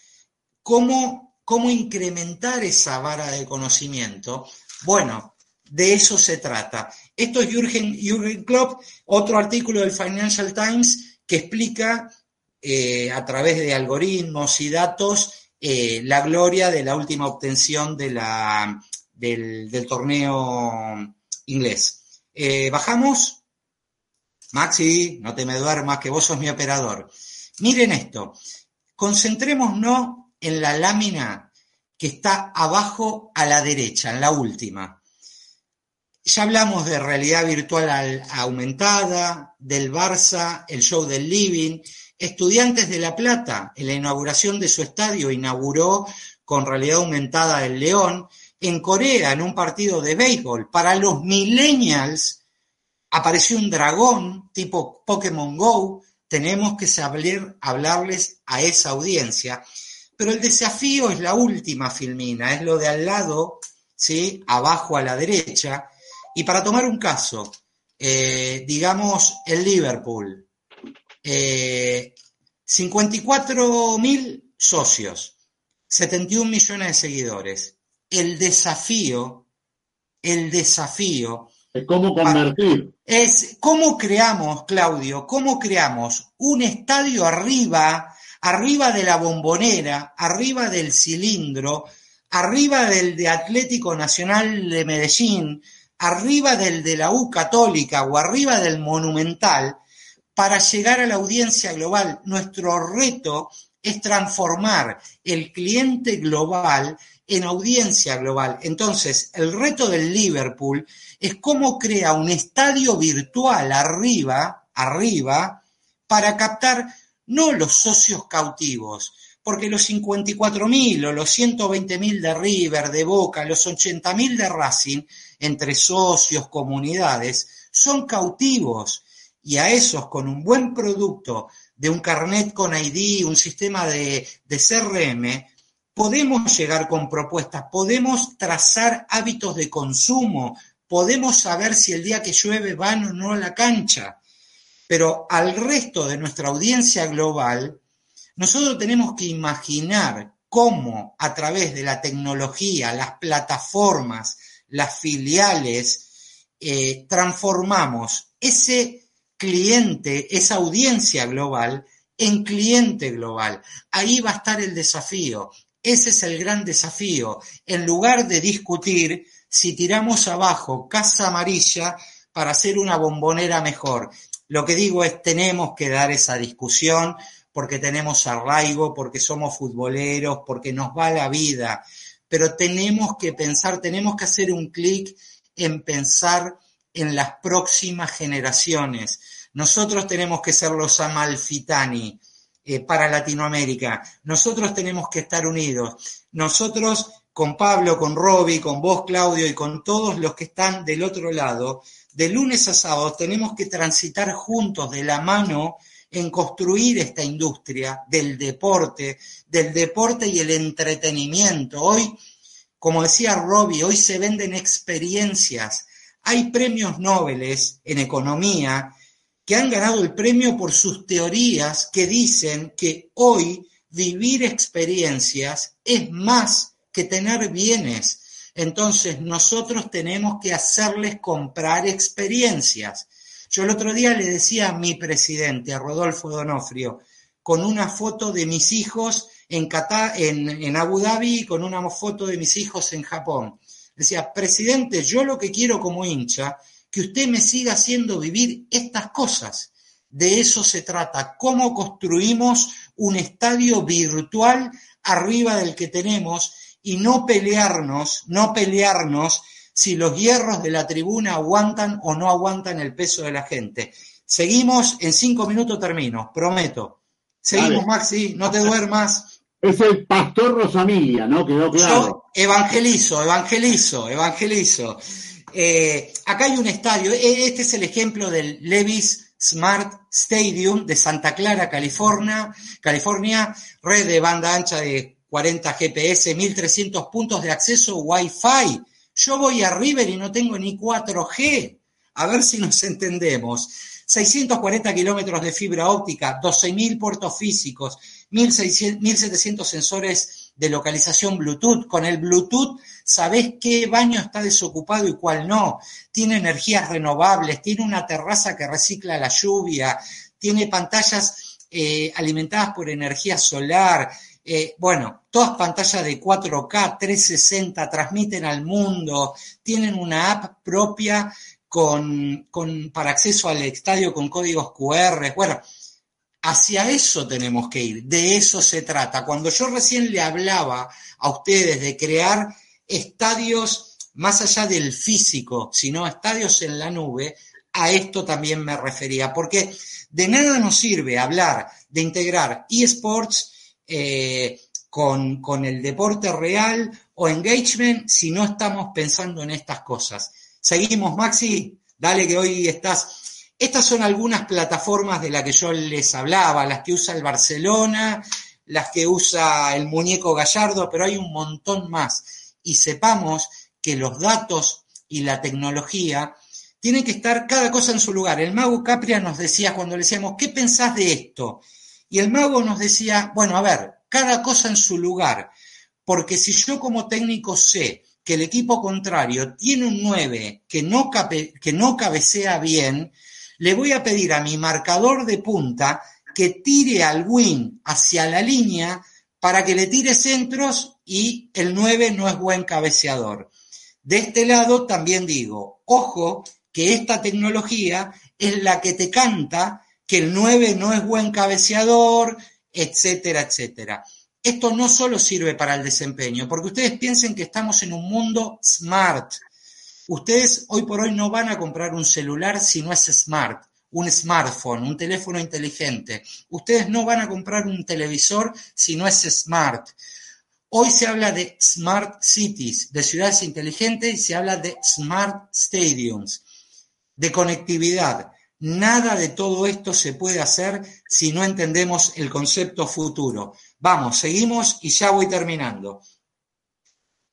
Speaker 2: cómo cómo incrementar esa vara de conocimiento. Bueno, de eso se trata. Esto es Jürgen, Klopp, otro artículo del Financial Times que explica eh, a través de algoritmos y datos eh, la gloria de la última obtención del, torneo inglés. Eh, Bajamos. Maxi, no te me duermas, que vos sos mi operador. Miren esto. Concentrémonos en la lámina que está abajo a la derecha, en la última. Ya hablamos de realidad virtual aumentada, del Barça, el show del Living. Estudiantes de La Plata, en la inauguración de su estadio, inauguró con realidad aumentada el León. En Corea, en un partido de béisbol, para los millennials, apareció un dragón tipo Pokémon Go, tenemos que saber hablarles a esa audiencia. Pero el desafío es la última filmina, es lo de al lado, ¿sí? abajo a la derecha. Y para tomar un caso, eh, digamos el Liverpool, 54 eh, mil socios, 71 millones de seguidores. El desafío, el desafío
Speaker 1: es cómo convertir.
Speaker 2: Es cómo creamos, Claudio, cómo creamos un estadio arriba, arriba de la bombonera, arriba del cilindro, arriba del de Atlético Nacional de Medellín, arriba del de la U Católica o arriba del Monumental, para llegar a la audiencia global. Nuestro reto es transformar el cliente global en audiencia global. Entonces, el reto del Liverpool es cómo crea un estadio virtual arriba, arriba, para captar no los socios cautivos, porque los 54.000 o los 120.000 de River, de Boca, los 80.000 de Racing, entre socios, comunidades, son cautivos. Y a esos, con un buen producto de un carnet con ID, un sistema de, de CRM, podemos llegar con propuestas, podemos trazar hábitos de consumo, podemos saber si el día que llueve van o no a la cancha. Pero al resto de nuestra audiencia global, nosotros tenemos que imaginar cómo a través de la tecnología, las plataformas, las filiales, eh, transformamos ese cliente, esa audiencia global, en cliente global. Ahí va a estar el desafío. Ese es el gran desafío. En lugar de discutir si tiramos abajo Casa Amarilla para hacer una bombonera mejor. Lo que digo es, tenemos que dar esa discusión porque tenemos arraigo, porque somos futboleros, porque nos va la vida, pero tenemos que pensar, tenemos que hacer un clic en pensar en las próximas generaciones. Nosotros tenemos que ser los amalfitani eh, para Latinoamérica. Nosotros tenemos que estar unidos. Nosotros con Pablo, con Roby, con vos, Claudio, y con todos los que están del otro lado, de lunes a sábado tenemos que transitar juntos de la mano en construir esta industria del deporte, del deporte y el entretenimiento. Hoy, como decía Robbie, hoy se venden experiencias. Hay premios Nobel en economía que han ganado el premio por sus teorías que dicen que hoy vivir experiencias es más que tener bienes. Entonces nosotros tenemos que hacerles comprar experiencias. Yo el otro día le decía a mi presidente, a Rodolfo Donofrio, con una foto de mis hijos en, en, en Abu Dhabi y con una foto de mis hijos en Japón. Decía, presidente, yo lo que quiero como hincha, que usted me siga haciendo vivir estas cosas. De eso se trata, cómo construimos un estadio virtual arriba del que tenemos y no pelearnos, no pelearnos si los hierros de la tribuna aguantan o no aguantan el peso de la gente. Seguimos, en cinco minutos termino, prometo. Seguimos, Maxi, no te duermas.
Speaker 1: Es el pastor Rosamilia, ¿no? Quedó claro.
Speaker 2: Yo evangelizo, evangelizo, evangelizo. Eh, acá hay un estadio, e, este es el ejemplo del Levis Smart Stadium de Santa Clara, California, California, red de banda ancha de 40 GPS, 1300 puntos de acceso Wi-Fi. Yo voy a River y no tengo ni 4G. A ver si nos entendemos. 640 kilómetros de fibra óptica, 12.000 puertos físicos, 1.700 sensores de localización Bluetooth. Con el Bluetooth sabés qué baño está desocupado y cuál no. Tiene energías renovables, tiene una terraza que recicla la lluvia, tiene pantallas eh, alimentadas por energía solar, eh, bueno, todas pantallas de 4K, 360, transmiten al mundo, tienen una app propia con, para acceso al estadio con códigos QR. Bueno, hacia eso tenemos que ir, de eso se trata. Cuando yo recién le hablaba a ustedes de crear estadios más allá del físico, sino estadios en la nube, a esto también me refería, porque de nada nos sirve hablar de integrar eSports eh, con, con el deporte real o engagement si no estamos pensando en estas cosas. Seguimos, Maxi. Dale que hoy estás Estas son algunas plataformas de las que yo les hablaba, las que usa el Barcelona, las que usa el muñeco Gallardo, pero hay un montón más. Y sepamos que los datos y la tecnología tienen que estar cada cosa en su lugar. El mago Capria nos decía cuando le decíamos, ¿qué pensás de esto? Y el mago nos decía, bueno, a ver, cada cosa en su lugar, porque si yo como técnico sé que el equipo contrario tiene un 9 que no, que no cabecea bien, le voy a pedir a mi marcador de punta que tire al win hacia la línea para que le tire centros y el 9 no es buen cabeceador. De este lado también digo, ojo, que esta tecnología es la que te canta que el 9 no es buen cabeceador, etcétera, etcétera. Esto no solo sirve para el desempeño, porque ustedes piensen que estamos en un mundo smart. Ustedes hoy por hoy no van a comprar un celular si no es smart, un smartphone, un teléfono inteligente. Ustedes no van a comprar un televisor si no es smart. Hoy se habla de smart cities, de ciudades inteligentes, y se habla de smart stadiums, de conectividad. Nada de todo esto se puede hacer si no entendemos el concepto futuro. Vamos, seguimos y ya voy terminando.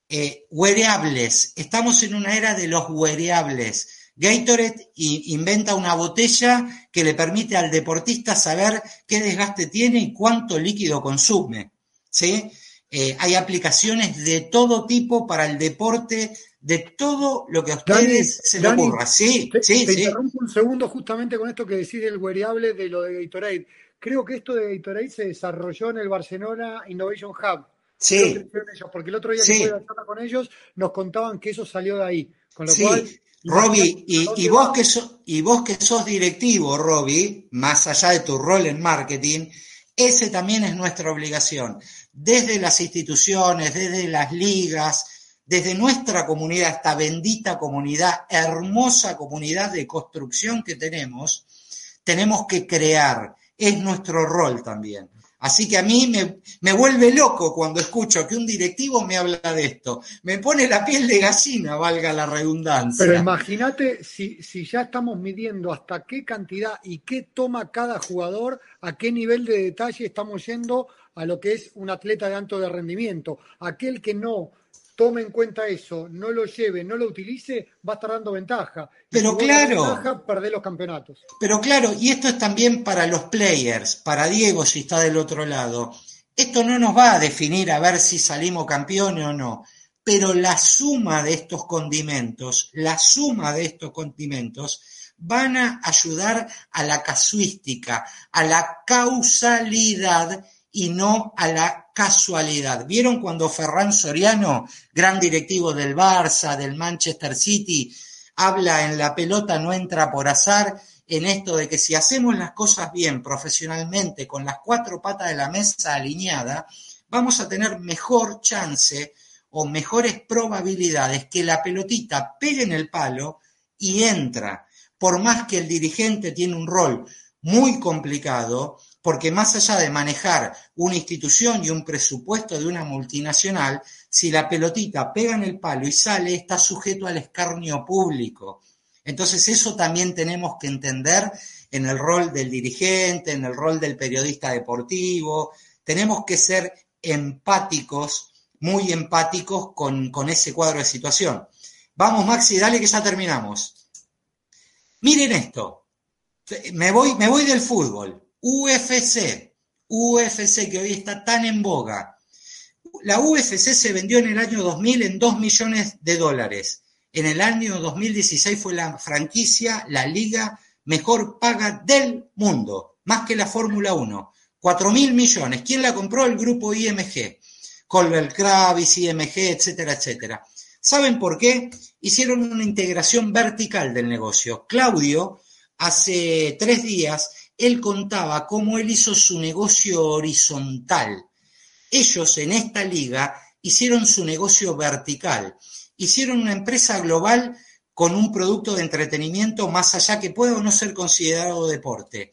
Speaker 2: Eh, wearables. Estamos en una era de los wearables. Gatorade inventa una botella que le permite al deportista saber qué desgaste tiene y cuánto líquido consume. ¿sí? Eh, hay aplicaciones de todo tipo para el deporte, de todo lo que a ustedes se les ocurra. Sí, sí,
Speaker 3: sí. interrumpo un segundo justamente con esto que decís el wearable de lo de Gatorade. Creo que esto de Gatorade se desarrolló en el Barcelona Innovation Hub.
Speaker 2: Sí.
Speaker 3: porque el otro día que fui a con ellos nos contaban que eso salió de ahí. Con lo cual,
Speaker 2: Robbie, y, vos que y vos que sos directivo, Robbie, más allá de tu rol en marketing, ese también es nuestra obligación. Desde las instituciones, desde las ligas, desde nuestra comunidad, esta bendita comunidad, hermosa comunidad de construcción que tenemos, tenemos que crear. Es nuestro rol también. Así que a mí me, vuelve loco cuando escucho que un directivo me habla de esto. Me pone la piel de gallina, valga la redundancia.
Speaker 3: Pero imagínate si, si ya estamos midiendo hasta qué cantidad y qué toma cada jugador, a qué nivel de detalle estamos yendo a lo que es un atleta de alto de rendimiento. Aquel que no tome en cuenta eso, no lo lleve, no lo utilice, va a estar dando ventaja.
Speaker 2: Pero claro.
Speaker 3: Ventaja, perder los campeonatos.
Speaker 2: Pero claro, y esto es también para los players, para Diego si está del otro lado. Esto no nos va a definir a ver si salimos campeones o no, pero la suma de estos condimentos, la suma de estos condimentos van a ayudar a la casuística, a la causalidad y no a la casualidad. ¿Vieron cuando Ferran Soriano, gran directivo del Barça, del Manchester City, habla en la pelota no entra por azar en esto de que si hacemos las cosas bien profesionalmente, con las cuatro patas de la mesa alineada, vamos a tener mejor chance o mejores probabilidades que la pelotita pegue en el palo y entra, por más que el dirigente tiene un rol muy complicado, porque más allá de manejar una institución y un presupuesto de una multinacional, si la pelotita pega en el palo y sale, está sujeto al escarnio público. Entonces eso también tenemos que entender en el rol del dirigente, en el rol del periodista deportivo. Tenemos que ser empáticos, muy empáticos con, ese cuadro de situación. Vamos, Maxi, dale que ya terminamos. Miren esto. Me voy, me voy del fútbol. UFC, UFC que hoy está tan en boga. La UFC se vendió en el año 2000 en 2 millones de dólares. En el año 2016 fue la franquicia, la liga mejor paga del mundo, más que la Fórmula 1. 4 mil millones. ¿Quién la compró? El grupo IMG. Colbert Kravis, IMG, etcétera, etcétera. ¿Saben por qué? Hicieron una integración vertical del negocio. Claudio, hace tres días, él contaba cómo él hizo su negocio horizontal. Ellos en esta liga hicieron su negocio vertical, hicieron una empresa global con un producto de entretenimiento más allá que pueda o no ser considerado deporte.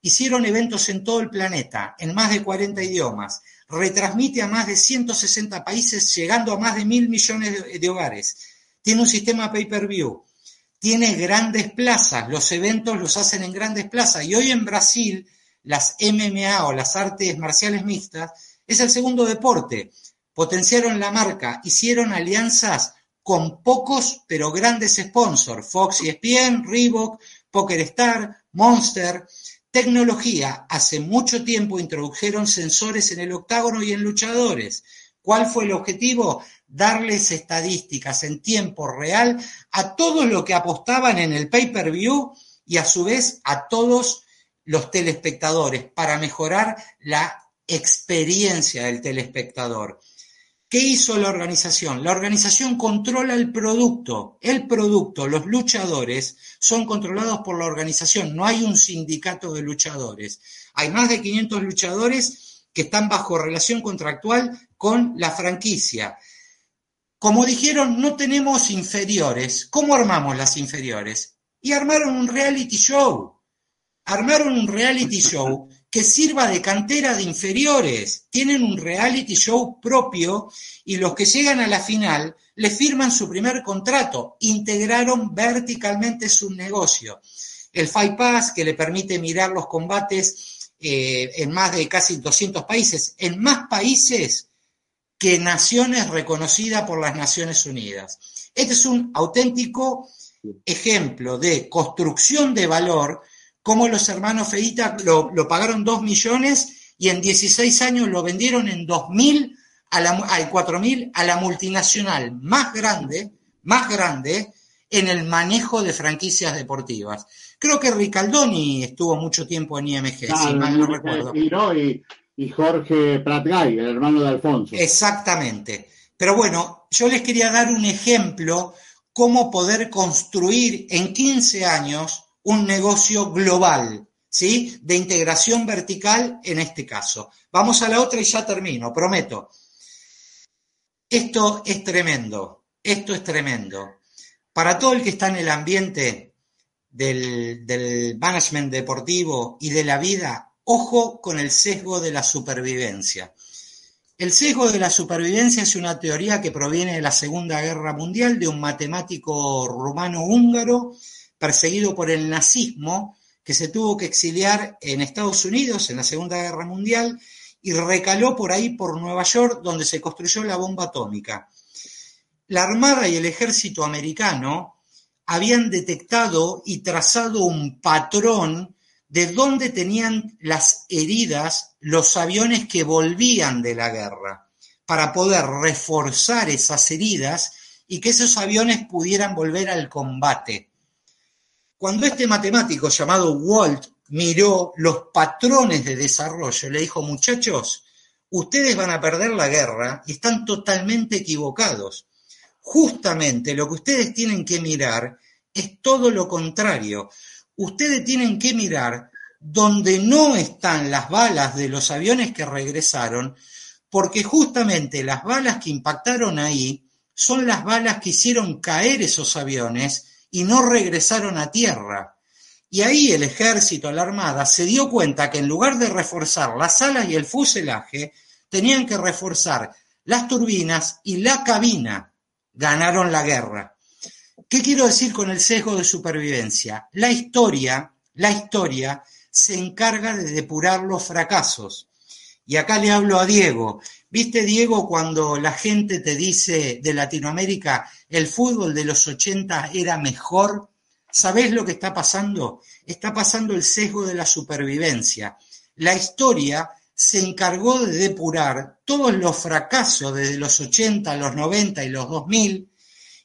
Speaker 2: Hicieron eventos en todo el planeta, en más de 40 idiomas, retransmite a más de 160 países, llegando a más de mil millones de hogares. Tiene un sistema pay-per-view tiene grandes plazas, los eventos los hacen en grandes plazas. Y hoy en Brasil, las MMA o las artes marciales mixtas es el segundo deporte. Potenciaron la marca, hicieron alianzas con pocos pero grandes sponsors, Fox y ESPN, Reebok, Poker Star, Monster. Tecnología, hace mucho tiempo introdujeron sensores en el octágono y en luchadores. ¿Cuál fue el objetivo? Darles estadísticas en tiempo real a todos los que apostaban en el pay-per-view y a su vez a todos los telespectadores para mejorar la experiencia del telespectador. ¿Qué hizo la organización? La organización controla el producto. El producto, los luchadores, son controlados por la organización. No hay un sindicato de luchadores. Hay más de 500 luchadores que están bajo relación contractual con la franquicia. Como dijeron, no tenemos inferiores. ¿Cómo armamos las inferiores? Y armaron un reality show. Armaron un reality show que sirva de cantera de inferiores. Tienen un reality show propio y los que llegan a la final le firman su primer contrato. Integraron verticalmente su negocio. El Fight Pass, que le permite mirar los combates eh, en más de casi 200 países, en más países que naciones reconocidas por las Naciones Unidas. Este es un auténtico ejemplo de construcción de valor cómo los hermanos Feita lo, pagaron 2 millones y en 16 años lo vendieron en 2.000 a la, al 4.000 a la multinacional más grande, más grande en el manejo de franquicias deportivas. Creo que Ricaldoni estuvo mucho tiempo en IMG, si mal no recuerdo.
Speaker 1: Y, y Jorge Pratgay, el hermano de Alfonso.
Speaker 2: Exactamente. Pero bueno, yo les quería dar un ejemplo cómo poder construir en 15 años un negocio global, ¿sí? De integración vertical en este caso. Vamos a la otra y ya termino, prometo. Esto es tremendo, esto es tremendo. Para todo el que está en el ambiente del, del management deportivo y de la vida, ojo con el sesgo de la supervivencia. El sesgo de la supervivencia es una teoría que proviene de la Segunda Guerra Mundial de un matemático rumano húngaro perseguido por el nazismo, que se tuvo que exiliar en Estados Unidos en la Segunda Guerra Mundial y recaló por ahí por Nueva York, donde se construyó la bomba atómica. La Armada y el ejército americano habían detectado y trazado un patrón de dónde tenían las heridas los aviones que volvían de la guerra, para poder reforzar esas heridas y que esos aviones pudieran volver al combate. Cuando este matemático llamado Walt miró los patrones de desarrollo, le dijo, muchachos, ustedes van a perder la guerra y están totalmente equivocados. Justamente lo que ustedes tienen que mirar es todo lo contrario. Ustedes tienen que mirar donde no están las balas de los aviones que regresaron, porque justamente las balas que impactaron ahí son las balas que hicieron caer esos aviones y no regresaron a tierra. Y ahí el ejército, la armada, se dio cuenta que en lugar de reforzar las alas y el fuselaje, tenían que reforzar las turbinas y la cabina. Ganaron la guerra. ¿Qué quiero decir con el sesgo de supervivencia? La historia, la historia se encarga de depurar los fracasos. Y acá le hablo a Diego. ¿Viste, Diego, cuando la gente te dice de Latinoamérica, el fútbol de los 80 era mejor? ¿Sabés lo que está pasando? Está pasando el sesgo de la supervivencia. La historia se encargó de depurar todos los fracasos desde los 80, los 90 y los 2000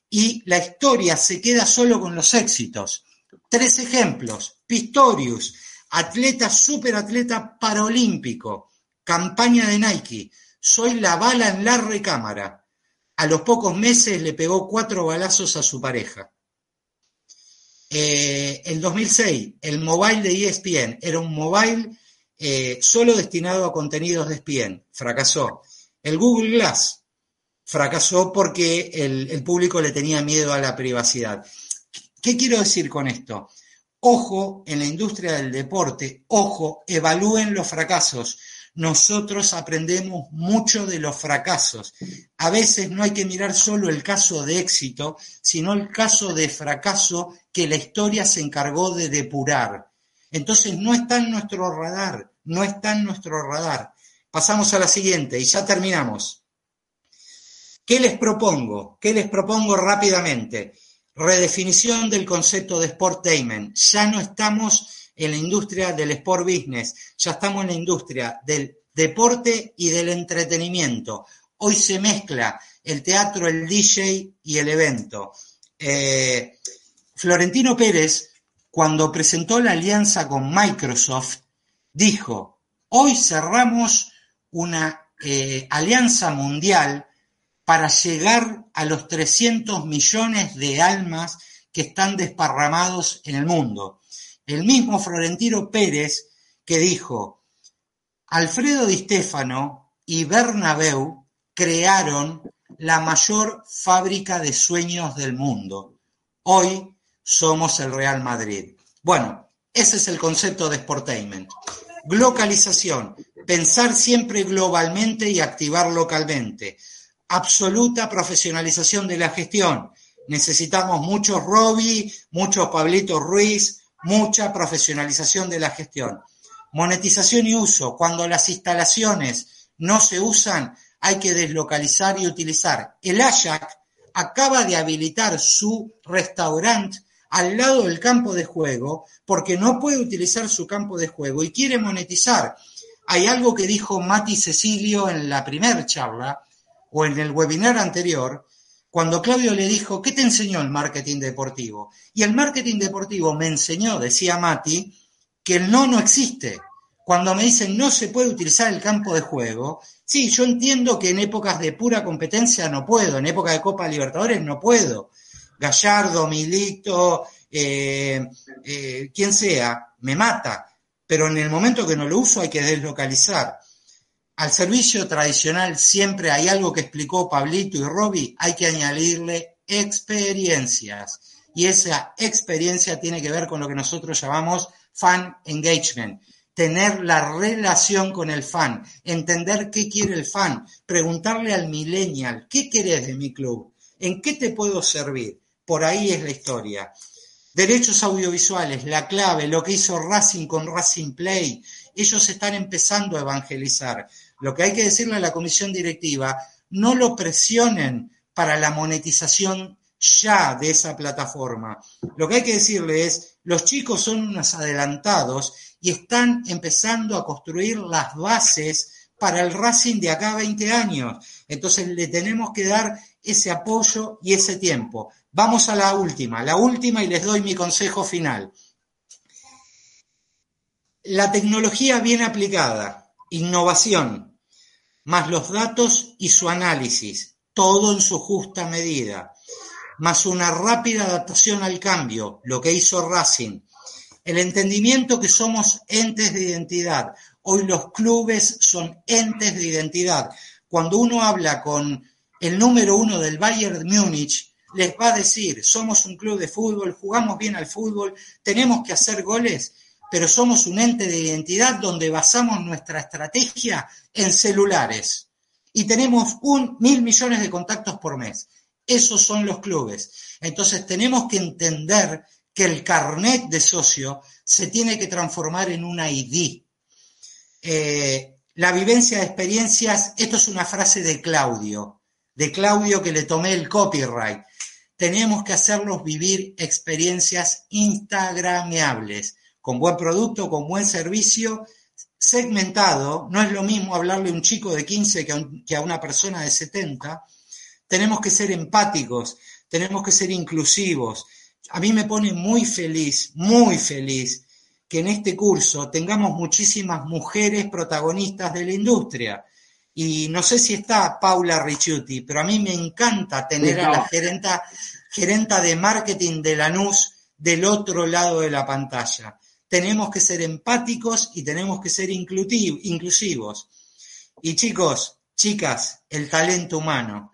Speaker 2: y la historia se queda solo con los éxitos. Tres ejemplos. Pistorius, atleta, superatleta paralímpico, campaña de Nike, soy la bala en la recámara. A los pocos meses le pegó cuatro balazos a su pareja. Eh, en 2006, el mobile de ESPN era un mobile eh, solo destinado a contenidos de ESPN. Fracasó. El Google Glass fracasó porque el, público le tenía miedo a la privacidad. ¿Qué quiero decir con esto? Ojo en la industria del deporte, ojo, evalúen los fracasos nosotros aprendemos mucho de los fracasos. A veces no hay que mirar solo el caso de éxito, sino el caso de fracaso que la historia se encargó de depurar. Entonces no está en nuestro radar, no está en nuestro radar. Pasamos a la siguiente y ya terminamos. ¿Qué les propongo? ¿Qué les propongo rápidamente? Redefinición del concepto de sportainment. Ya no estamos en la industria del sport business, ya estamos en la industria del deporte y del entretenimiento. Hoy se mezcla el teatro, el DJ y el evento. Eh, Florentino Pérez, cuando presentó la alianza con Microsoft, dijo, hoy cerramos una eh, alianza mundial para llegar a los 300 millones de almas que están desparramados en el mundo el mismo Florentino Pérez que dijo, Alfredo Di Stefano y Bernabeu crearon la mayor fábrica de sueños del mundo. Hoy somos el Real Madrid. Bueno, ese es el concepto de Sportainment. Globalización, pensar siempre globalmente y activar localmente. Absoluta profesionalización de la gestión. Necesitamos muchos Robbie, muchos Pablito Ruiz, mucha profesionalización de la gestión. Monetización y uso. Cuando las instalaciones no se usan, hay que deslocalizar y utilizar. El Ajax acaba de habilitar su restaurante al lado del campo de juego porque no puede utilizar su campo de juego y quiere monetizar. Hay algo que dijo Mati Cecilio en la primera charla o en el webinar anterior, cuando Claudio le dijo, ¿qué te enseñó el marketing deportivo? Y el marketing deportivo me enseñó, decía Mati, que el no no existe. Cuando me dicen no se puede utilizar el campo de juego, sí, yo entiendo que en épocas de pura competencia no puedo, en época de Copa Libertadores no puedo. Gallardo, Milito, eh, eh, quien sea, me mata. Pero en el momento que no lo uso hay que deslocalizar. Al servicio tradicional siempre hay algo que explicó Pablito y Robbie, hay que añadirle experiencias. Y esa experiencia tiene que ver con lo que nosotros llamamos fan engagement. Tener la relación con el fan, entender qué quiere el fan, preguntarle al millennial, ¿qué querés de mi club? ¿En qué te puedo servir? Por ahí es la historia. Derechos audiovisuales, la clave, lo que hizo Racing con Racing Play, ellos están empezando a evangelizar. Lo que hay que decirle a la comisión directiva, no lo presionen para la monetización ya de esa plataforma. Lo que hay que decirle es, los chicos son unos adelantados y están empezando a construir las bases para el Racing de acá a 20 años. Entonces le tenemos que dar ese apoyo y ese tiempo. Vamos a la última, la última y les doy mi consejo final. La tecnología bien aplicada, innovación, más los datos y su análisis, todo en su justa medida, más una rápida adaptación al cambio, lo que hizo Racing, el entendimiento que somos entes de identidad. Hoy los clubes son entes de identidad. Cuando uno habla con el número uno del Bayern Múnich, les va a decir, somos un club de fútbol, jugamos bien al fútbol, tenemos que hacer goles pero somos un ente de identidad donde basamos nuestra estrategia en celulares y tenemos un mil millones de contactos por mes. Esos son los clubes. Entonces tenemos que entender que el carnet de socio se tiene que transformar en una ID. Eh, la vivencia de experiencias, esto es una frase de Claudio, de Claudio que le tomé el copyright. Tenemos que hacerlos vivir experiencias instagrameables con buen producto, con buen servicio, segmentado, no es lo mismo hablarle a un chico de 15 que a, una persona de 70, tenemos que ser empáticos, tenemos que ser inclusivos. A mí me pone muy feliz, muy feliz que en este curso tengamos muchísimas mujeres protagonistas de la industria. Y no sé si está Paula Ricciuti, pero a mí me encanta tener a la gerenta, gerenta de marketing de Lanús del otro lado de la pantalla tenemos que ser empáticos y tenemos que ser inclusivos. Y chicos, chicas, el talento humano.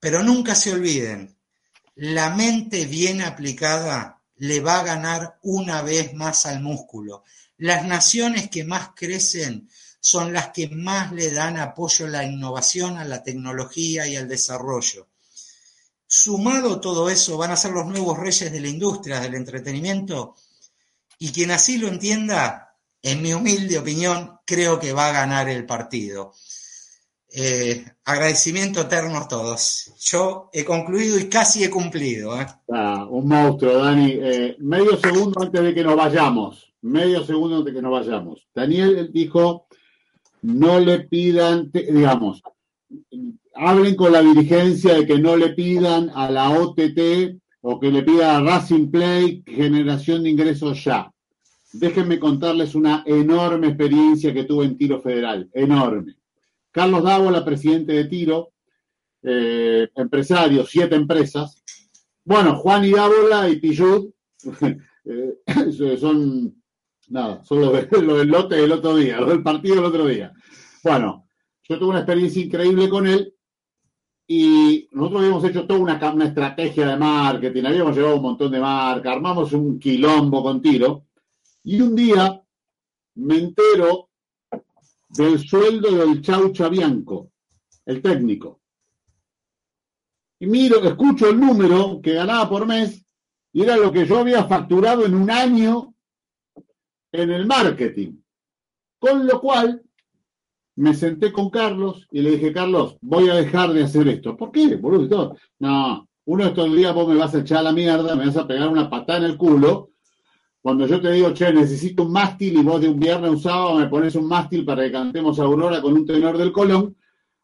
Speaker 2: Pero nunca se olviden, la mente bien aplicada le va a ganar una vez más al músculo. Las naciones que más crecen son las que más le dan apoyo a la innovación, a la tecnología y al desarrollo. Sumado todo eso, van a ser los nuevos reyes de la industria del entretenimiento y quien así lo entienda, en mi humilde opinión, creo que va a ganar el partido. Eh, agradecimiento eterno a todos. Yo he concluido y casi he cumplido. ¿eh?
Speaker 1: Ah, un monstruo, Dani. Eh, medio segundo antes de que nos vayamos. Medio segundo antes de que nos vayamos. Daniel dijo, no le pidan, digamos, hablen con la dirigencia de que no le pidan a la OTT o que le pidan a Racing Play generación de ingresos ya. Déjenme contarles una enorme experiencia que tuve en tiro federal, enorme. Carlos Dávola, presidente de tiro, eh, empresario, siete empresas. Bueno, Juan y Dávola y Pillud eh, son, nada, son los, del lote del otro día, los del partido del otro día. Bueno, yo tuve una experiencia increíble con él y nosotros habíamos hecho toda una, una estrategia de marketing, habíamos llevado un montón de marca, armamos un quilombo con tiro y un día me entero del sueldo del Chau Chabianco, el técnico. Y miro, escucho el número que ganaba por mes y era lo que yo había facturado en un año en el marketing. Con lo cual me senté con Carlos y le dije, Carlos, voy a dejar de hacer esto. ¿Por qué? Boludo, no, uno de estos días vos me vas a echar la mierda, me vas a pegar una patada en el culo cuando yo te digo, che, necesito un mástil y vos de un viernes a un sábado me pones un mástil para que cantemos a Aurora con un tenor del Colón,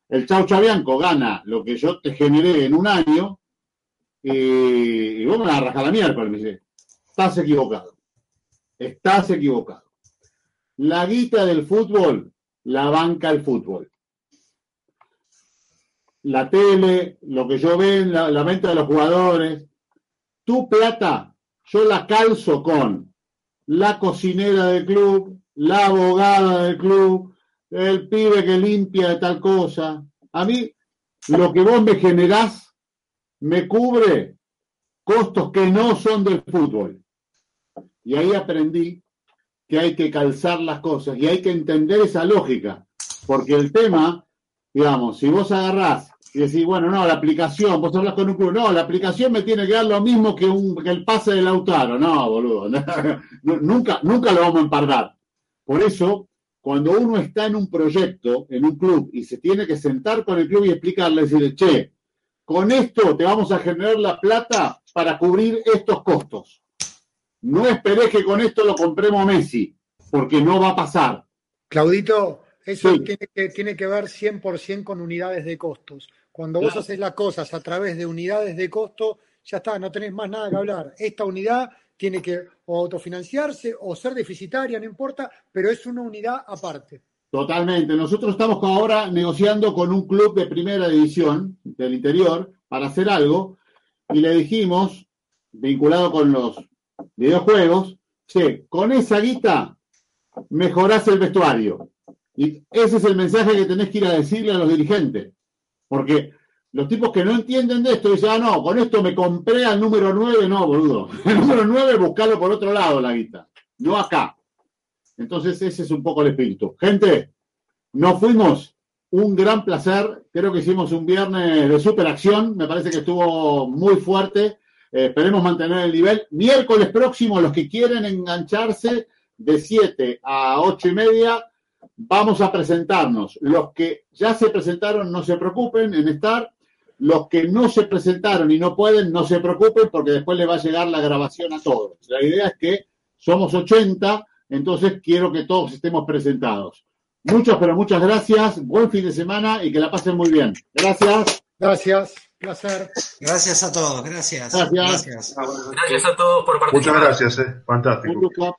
Speaker 1: el Chau Chabianco gana lo que yo te generé en un año y, vos me vas a rajar la mierda. Me dice, estás equivocado. Estás equivocado. La guita del fútbol la banca el fútbol. La tele, lo que yo veo, la, la venta de los jugadores, tu plata yo la calzo con la cocinera del club, la abogada del club, el pibe que limpia de tal cosa. A mí, lo que vos me generás me cubre costos que no son del fútbol. Y ahí aprendí que hay que calzar las cosas y hay que entender esa lógica. Porque el tema, digamos, si vos agarrás y decís, bueno, no, la aplicación, vos hablas con un club, no, la aplicación me tiene que dar lo mismo que, un, que el pase del Lautaro, no, boludo, nunca, nunca lo vamos a empardar. Por eso, cuando uno está en un proyecto, en un club, y se tiene que sentar con el club y explicarle, decirle, che, con esto te vamos a generar la plata para cubrir estos costos. No esperes que con esto lo compremos Messi, porque no va a pasar.
Speaker 3: Claudito, eso tiene, que, tiene que ver 100% con unidades de costos. Cuando vos haces las cosas a través de unidades de costo, ya está, no tenés más nada que hablar. Esta unidad tiene que autofinanciarse o ser deficitaria, no importa, pero es una unidad aparte.
Speaker 1: Totalmente. Nosotros estamos ahora negociando con un club de primera división del interior para hacer algo y le dijimos, vinculado con los videojuegos, che, con esa guita mejorás el vestuario. Y ese es el mensaje que tenés que ir a decirle a los dirigentes. Porque los tipos que no entienden de esto dicen, ah, no, con esto me compré al número 9, no, boludo. El número 9, buscarlo por otro lado, la guita, no acá. Entonces, ese es un poco el espíritu. Gente, nos fuimos. Un gran placer. Creo que hicimos un viernes de superacción. Me parece que estuvo muy fuerte. Eh, esperemos mantener el nivel. Miércoles próximo, los que quieren engancharse de 7 a 8 y media, vamos a presentarnos. Los que ya se presentaron, no se preocupen en estar. Los que no se presentaron y no pueden, no se preocupen porque después le va a llegar la grabación a todos. La idea es que somos 80, entonces quiero que todos estemos presentados. Muchas, pero muchas gracias. Buen fin de semana y que la pasen muy bien. Gracias.
Speaker 3: Gracias. Placer.
Speaker 2: Gracias a todos. Gracias.
Speaker 1: Gracias.
Speaker 7: Gracias, a todos por participar.
Speaker 8: Muchas gracias. Eh. Fantástico.